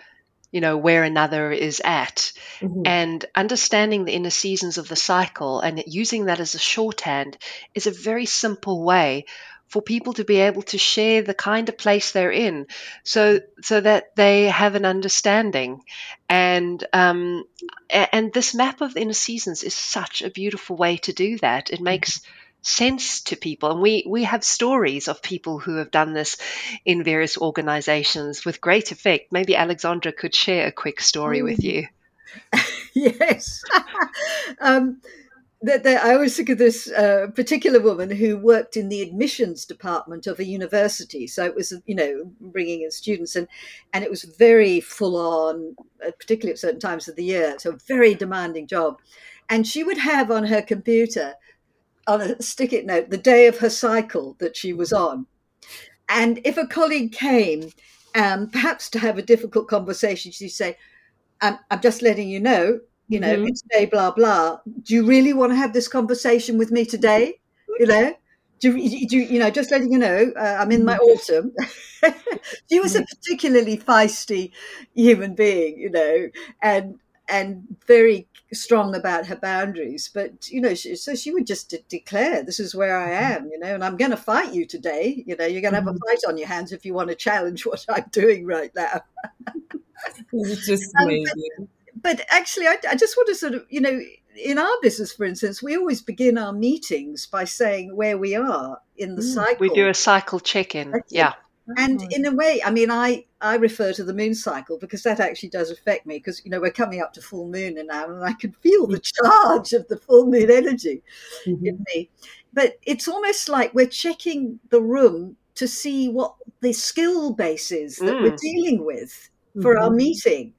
you know where another is at. Mm-hmm. and understanding the inner seasons of the cycle and using that as a shorthand is a very simple way for people to be able to share the kind of place they're in so so that they have an understanding. And um, and this map of the inner seasons is such a beautiful way to do that. It makes mm-hmm sense to people. And we, we have stories of people who have done this in various organizations with great effect. Maybe Alexandra could share a quick story mm. with you. yes. um, I always think of this uh, particular woman who worked in the admissions department of a university. So it was, you know, bringing in students, and and it was very full on, uh, particularly at certain times of the year. So a very demanding job. And she would have on her computer on a stick it note the day of her cycle that she was on. And if a colleague came, um, perhaps to have a difficult conversation, she'd say, I'm, I'm just letting you know, you know, mm-hmm. it's day blah blah. Do you really want to have this conversation with me today? You know, do you, do you know, just letting you know, uh, I'm in my mm-hmm. autumn. she was a mm-hmm. particularly feisty human being, you know, and and very strong about her boundaries. But you know, she, so she would just de- declare, "This is where I mm-hmm. am," you know, and I'm going to fight you today. You know, you're going to have a mm-hmm. fight on your hands if you want to challenge what I'm doing right now. it's just amazing. but actually, I, I just want to sort of, you know, in our business, for instance, we always begin our meetings by saying where we are in the mm, cycle. We do a cycle check in. Yeah. And in a way, I mean, I, I refer to the moon cycle because that actually does affect me because, you know, we're coming up to full moon now and I can feel the charge of the full moon energy mm-hmm. in me. But it's almost like we're checking the room to see what the skill base is that mm. we're dealing with for mm-hmm. our meeting.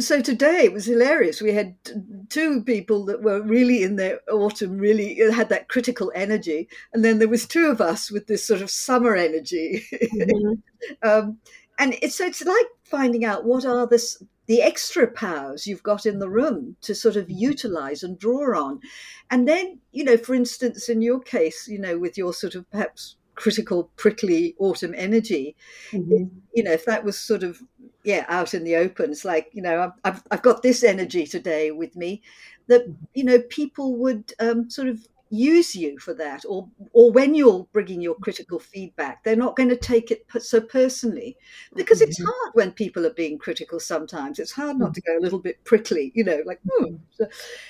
So today it was hilarious. We had two people that were really in their autumn, really uh, had that critical energy, and then there was two of us with this sort of summer energy. Mm-hmm. um, and it's so it's like finding out what are the the extra powers you've got in the room to sort of mm-hmm. utilize and draw on, and then you know, for instance, in your case, you know, with your sort of perhaps critical, prickly autumn energy, mm-hmm. you know, if that was sort of yeah out in the open. It's like you know i've, I've got this energy today with me that you know people would um, sort of use you for that or or when you're bringing your critical feedback they're not going to take it so personally. Because it's mm-hmm. hard when people are being critical sometimes. It's hard not to go a little bit prickly you know like hmm.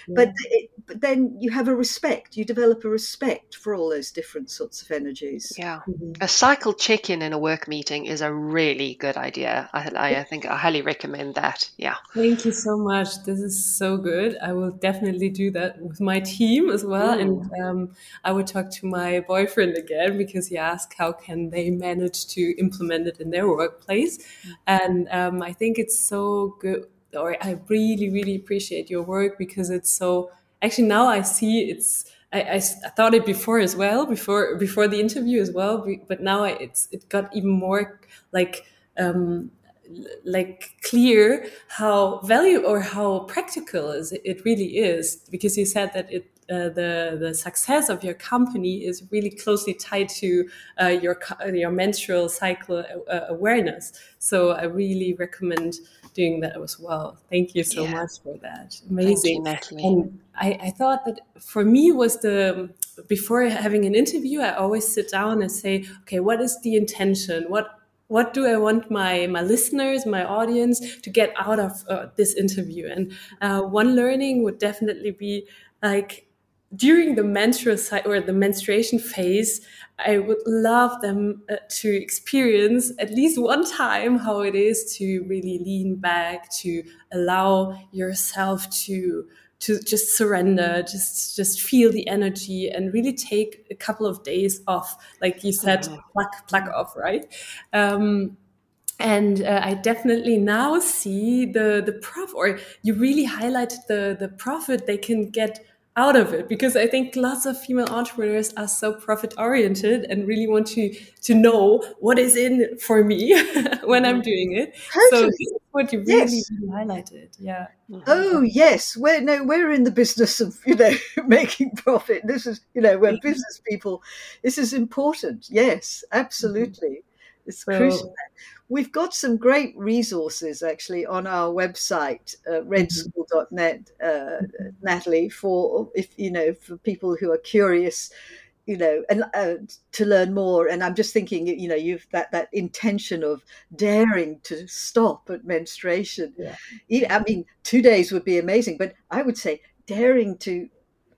but, it, but then you have a respect. You develop a respect for all those different sorts of energies. Yeah. Mm-hmm. a cycle check-in in a work meeting is a really good idea. I, I think i highly recommend that. Yeah. Thank you so much. This is so good. I will definitely do that with my team as well and um, I would talk to my boyfriend again because he asked how can they manage to implement it in their workplace, and um, I think it's so good. Or I really, really appreciate your work because it's so. Actually, now I see it's. I, I, I thought it before as well, before before the interview as well, but now I, it's it got even more like. Um, like clear how value or how practical is it really is because you said that it uh, the the success of your company is really closely tied to uh, your your menstrual cycle uh, awareness. So I really recommend doing that as well. Thank you so yeah. much for that. Amazing. You, and I, I thought that for me was the before having an interview, I always sit down and say, okay, what is the intention? What what do I want my my listeners, my audience to get out of uh, this interview? And uh, one learning would definitely be like during the menstrual cycle or the menstruation phase, I would love them uh, to experience at least one time how it is to really lean back, to allow yourself to to just surrender, just just feel the energy, and really take a couple of days off, like you said, mm-hmm. pluck pluck off, right? Um, and uh, I definitely now see the the prof, or you really highlighted the the profit they can get out of it because I think lots of female entrepreneurs are so profit oriented and really want to to know what is in for me when I'm doing it. So this is what you really, yes. really highlighted. Yeah. Oh yes, we're no, we're in the business of you know making profit. This is you know we're business people. This is important. Yes, absolutely. Mm-hmm. It's so, crucial. We've got some great resources actually on our website, uh, redschool.net, uh, Natalie, for if you know for people who are curious, you know, and uh, to learn more. And I'm just thinking, you know, you've that that intention of daring to stop at menstruation. Yeah. I mean, two days would be amazing, but I would say daring to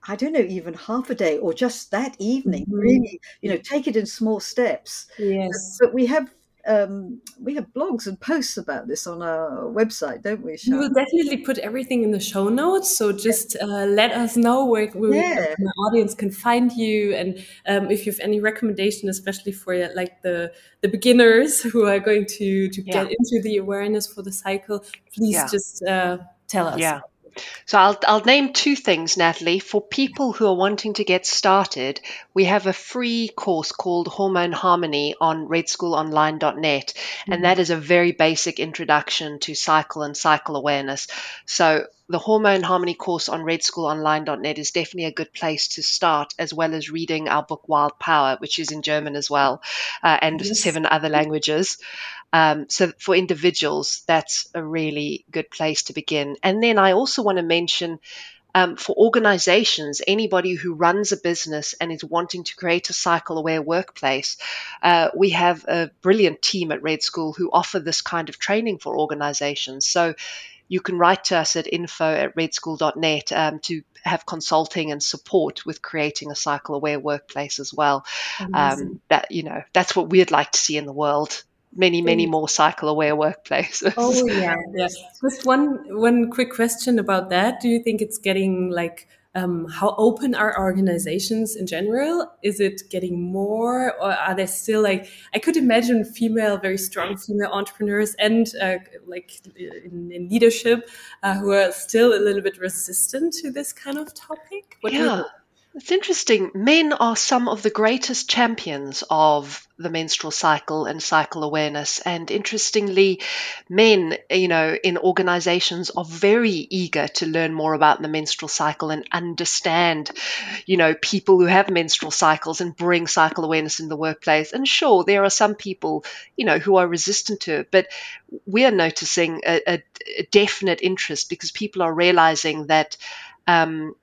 I don't know, even half a day or just that evening, mm-hmm. really, you know, take it in small steps. Yes. But we have um, we have blogs and posts about this on our website, don't we? We will definitely put everything in the show notes. So just uh, let us know where, where yeah. the audience can find you, and um, if you have any recommendation, especially for like the the beginners who are going to to yeah. get into the awareness for the cycle, please yeah. just uh, tell us. Yeah. So I'll, I'll name two things, Natalie. For people who are wanting to get started, we have a free course called Hormone Harmony on redschoolonline.net. And mm-hmm. that is a very basic introduction to cycle and cycle awareness. So the Hormone Harmony course on redschoolonline.net is definitely a good place to start, as well as reading our book Wild Power, which is in German as well, uh, and yes. seven other languages. Um, so for individuals, that's a really good place to begin. And then I also want to mention um, for organizations, anybody who runs a business and is wanting to create a cycle aware workplace, uh, we have a brilliant team at Red School who offer this kind of training for organizations. So you can write to us at info at redschool.net um, to have consulting and support with creating a cycle aware workplace as well. Um, that you know, that's what we'd like to see in the world. Many, many more cycle aware workplaces. Oh yeah, yeah. Just one one quick question about that. Do you think it's getting like um, how open are organizations in general? Is it getting more, or are there still like I could imagine female, very strong female entrepreneurs and uh, like in, in leadership uh, who are still a little bit resistant to this kind of topic? What yeah. It's interesting. Men are some of the greatest champions of the menstrual cycle and cycle awareness. And interestingly, men, you know, in organizations are very eager to learn more about the menstrual cycle and understand, you know, people who have menstrual cycles and bring cycle awareness in the workplace. And sure, there are some people, you know, who are resistant to it, but we are noticing a, a, a definite interest because people are realizing that. Um,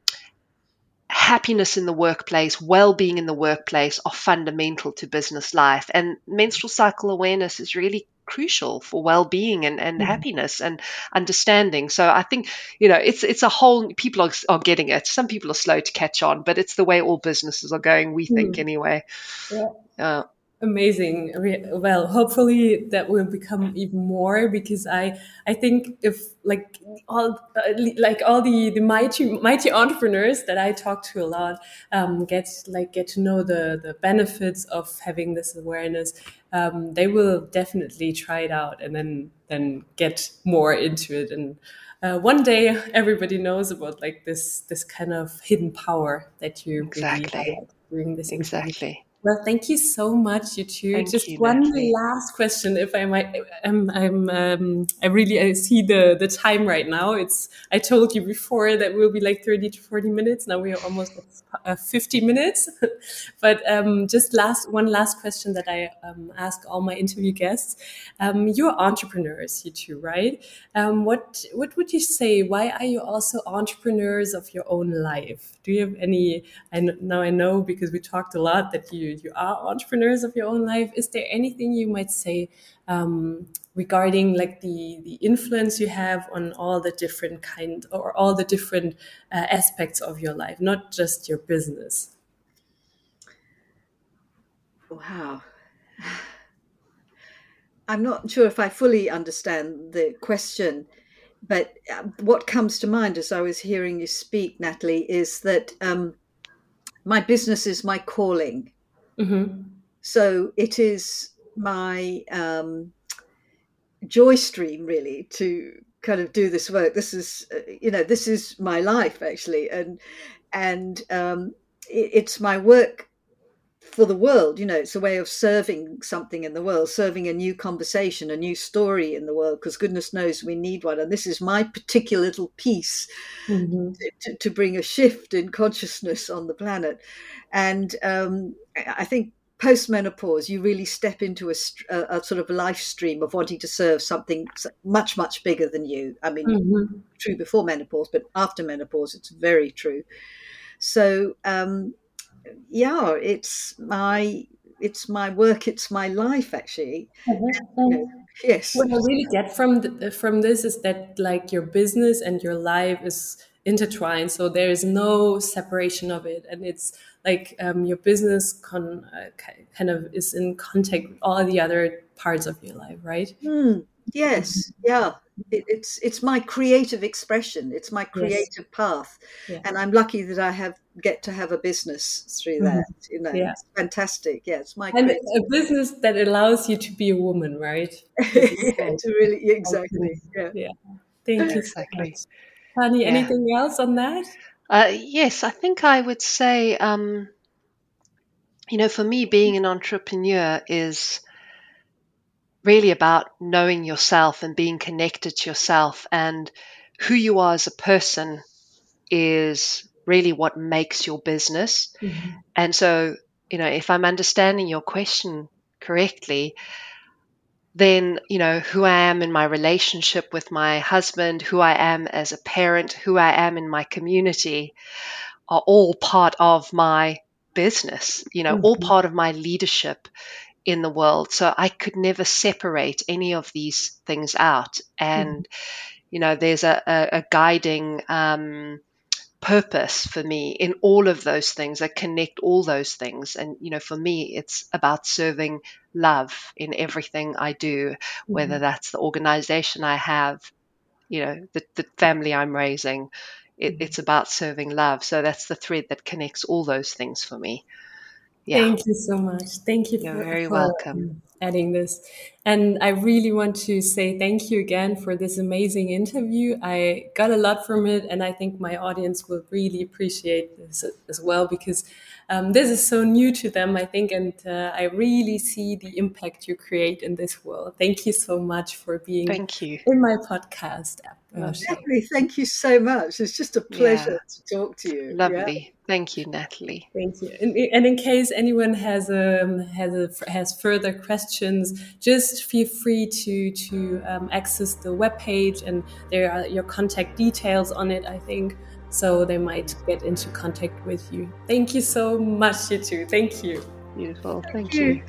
happiness in the workplace, well being in the workplace are fundamental to business life. And menstrual cycle awareness is really crucial for well-being and, and mm. happiness and understanding so i think you know it's it's a whole people are, are getting it some people are slow to catch on but it's the way all businesses are going we think mm. anyway yeah. Uh, amazing. Well hopefully that will become even more because i i think if like all uh, like all the the mighty mighty entrepreneurs that i talk to a lot um, get like get to know the the benefits of having this awareness um, they will definitely try it out and then then get more into it. And uh, one day everybody knows about like this this kind of hidden power that you exactly. during this exactly well, thank you so much, you two. Thank Just you, one Natalie. last question, if I might. I'm, I'm, um, I really I see the the time right now. It's. I told you before that we'll be like thirty to forty minutes. Now we are almost at uh, fifty minutes. but um, just last one last question that I um, ask all my interview guests. Um, you're entrepreneurs, you two, right? Um, what what would you say? Why are you also entrepreneurs of your own life? Do you have any? I know, now I know because we talked a lot that you you are entrepreneurs of your own life. Is there anything you might say um, regarding like the the influence you have on all the different kind or all the different uh, aspects of your life, not just your business? Wow. I'm not sure if I fully understand the question, but uh, what comes to mind as I was hearing you speak, Natalie, is that um, my business is my calling. Mm-hmm. So it is my um, joy stream, really, to kind of do this work. This is, uh, you know, this is my life actually, and and um, it, it's my work for the world. You know, it's a way of serving something in the world, serving a new conversation, a new story in the world. Because goodness knows we need one, and this is my particular little piece mm-hmm. to, to, bring a shift in consciousness on the planet. And um, I think post menopause, you really step into a, a, a, sort of life stream of wanting to serve something much, much bigger than you. I mean, mm-hmm. true before menopause, but after menopause, it's very true. So, um, yeah, it's my it's my work, it's my life, actually. Mm-hmm. yes. What I really get from the, from this is that like your business and your life is intertwined, so there is no separation of it, and it's like um, your business con- uh, kind of is in contact with all the other parts of your life, right? Mm, yes, yeah. It, it's it's my creative expression. It's my creative yes. path, yeah. and I'm lucky that I have get to have a business through that. Mm-hmm. You know, yeah. it's fantastic. Yeah, it's my and a business that allows you to be a woman, right? yeah, to really exactly. Yeah. yeah. Thank you exactly. So Honey, anything else on that? Uh, yes, I think I would say, um, you know, for me, being an entrepreneur is really about knowing yourself and being connected to yourself and who you are as a person is really what makes your business. Mm-hmm. And so, you know, if I'm understanding your question correctly, then you know who I am in my relationship with my husband, who I am as a parent, who I am in my community are all part of my business, you know, mm-hmm. all part of my leadership in the world. So I could never separate any of these things out. And, mm-hmm. you know, there's a, a, a guiding um, purpose for me in all of those things that connect all those things. And, you know, for me, it's about serving love in everything I do, whether that's the organization I have, you know, the, the family I'm raising. It, mm-hmm. it's about serving love. So that's the thread that connects all those things for me. Yeah. Thank you so much. Thank you. You're for, very welcome. Adding this. And I really want to say thank you again for this amazing interview. I got a lot from it, and I think my audience will really appreciate this as well because um, this is so new to them, I think, and uh, I really see the impact you create in this world. Thank you so much for being thank you. in my podcast. Uh, Natalie, thank you so much. It's just a pleasure yeah. to talk to you. Lovely. Yeah. Thank you, Natalie. Thank you. And, and, in case anyone has um, has a, has further questions, just feel free to to um, access the webpage, and there are your contact details on it. I think so they might get into contact with you. Thank you so much, you two. Thank you. Beautiful. Thank, Thank you. you.